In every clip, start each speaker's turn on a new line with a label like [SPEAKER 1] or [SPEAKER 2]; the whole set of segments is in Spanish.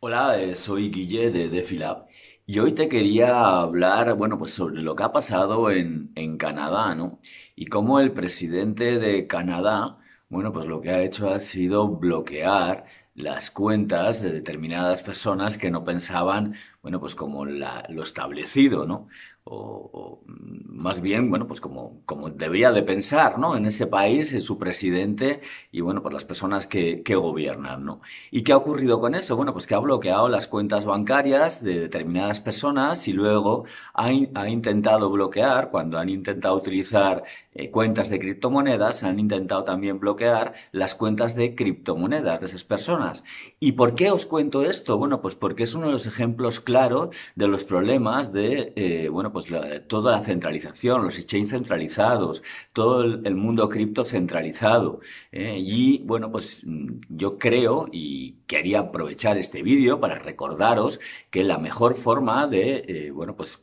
[SPEAKER 1] Hola, eh, soy Guille de DefiLab y hoy te quería hablar, bueno, pues sobre lo que ha pasado en, en Canadá, ¿no? Y cómo el presidente de Canadá, bueno, pues lo que ha hecho ha sido bloquear las cuentas de determinadas personas que no pensaban, bueno, pues como lo establecido, ¿no? O, mm, más bien, bueno, pues como, como debería de pensar, ¿no? En ese país, en su presidente y, bueno, pues las personas que, que gobiernan, ¿no? ¿Y qué ha ocurrido con eso? Bueno, pues que ha bloqueado las cuentas bancarias de determinadas personas y luego ha, ha intentado bloquear, cuando han intentado utilizar eh, cuentas de criptomonedas, han intentado también bloquear las cuentas de criptomonedas de esas personas. ¿Y por qué os cuento esto? Bueno, pues porque es uno de los ejemplos claros de los problemas de, eh, bueno, pues la- toda la centralización, los exchanges centralizados, todo el, el mundo cripto centralizado. ¿eh? Y bueno, pues mm, yo creo y quería aprovechar este vídeo para recordaros que la mejor forma de, eh, bueno, pues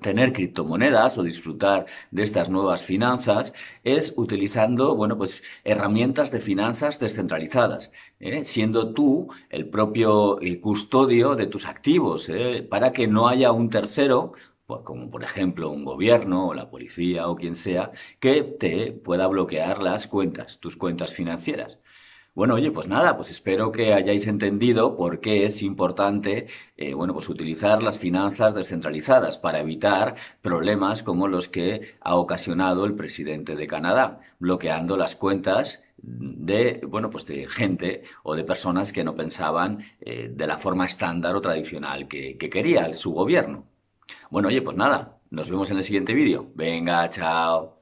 [SPEAKER 1] tener criptomonedas o disfrutar de estas nuevas finanzas es utilizando, bueno, pues herramientas de finanzas descentralizadas, ¿eh? Siendo tú el propio eh, custodio de tus activos, ¿eh? Para que no haya un tercero, como por ejemplo un gobierno o la policía o quien sea, que te pueda bloquear las cuentas, tus cuentas financieras. Bueno, oye, pues nada, pues espero que hayáis entendido por qué es importante, eh, bueno, pues utilizar las finanzas descentralizadas para evitar problemas como los que ha ocasionado el presidente de Canadá, bloqueando las cuentas de, bueno, pues de gente o de personas que no pensaban eh, de la forma estándar o tradicional que, que quería su gobierno. Bueno, oye, pues nada, nos vemos en el siguiente vídeo. Venga, chao.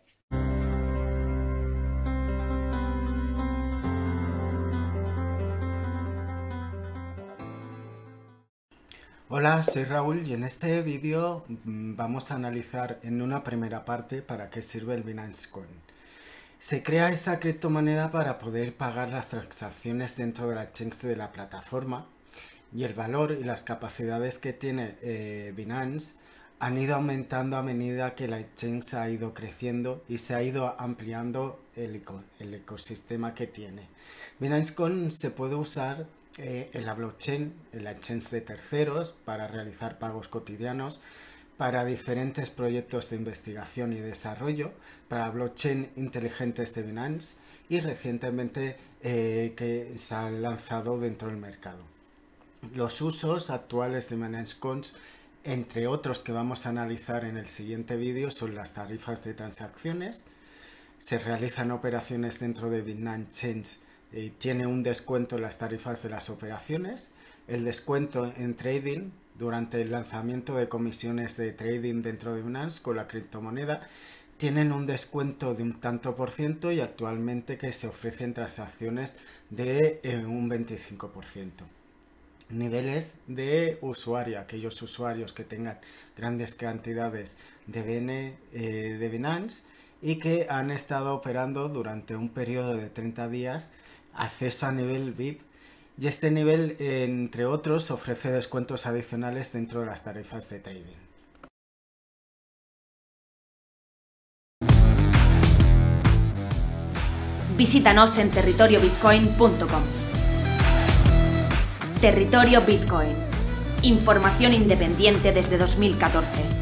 [SPEAKER 2] Hola, soy Raúl y en este vídeo mm, vamos a analizar en una primera parte para qué sirve el Binance Coin. Se crea esta criptomoneda para poder pagar las transacciones dentro de la exchange de la plataforma y el valor y las capacidades que tiene eh, Binance han ido aumentando a medida que la exchange ha ido creciendo y se ha ido ampliando el, eco- el ecosistema que tiene. Binance Coin se puede usar eh, en la blockchain, en la exchange de terceros, para realizar pagos cotidianos, para diferentes proyectos de investigación y desarrollo, para blockchain inteligentes de Binance y recientemente eh, que se ha lanzado dentro del mercado. Los usos actuales de Binance Coins, entre otros que vamos a analizar en el siguiente vídeo, son las tarifas de transacciones. Se realizan operaciones dentro de Binance Chains y tiene un descuento en las tarifas de las operaciones. El descuento en trading durante el lanzamiento de comisiones de trading dentro de Binance con la criptomoneda tienen un descuento de un tanto por ciento y actualmente que se ofrecen transacciones de eh, un 25% niveles de usuario, aquellos usuarios que tengan grandes cantidades de, BN, eh, de Binance y que han estado operando durante un periodo de 30 días acceso a nivel VIP y este nivel, entre otros, ofrece descuentos adicionales dentro de las tarifas de trading.
[SPEAKER 3] Visítanos en territoriobitcoin.com. Territorio Bitcoin. Información independiente desde 2014.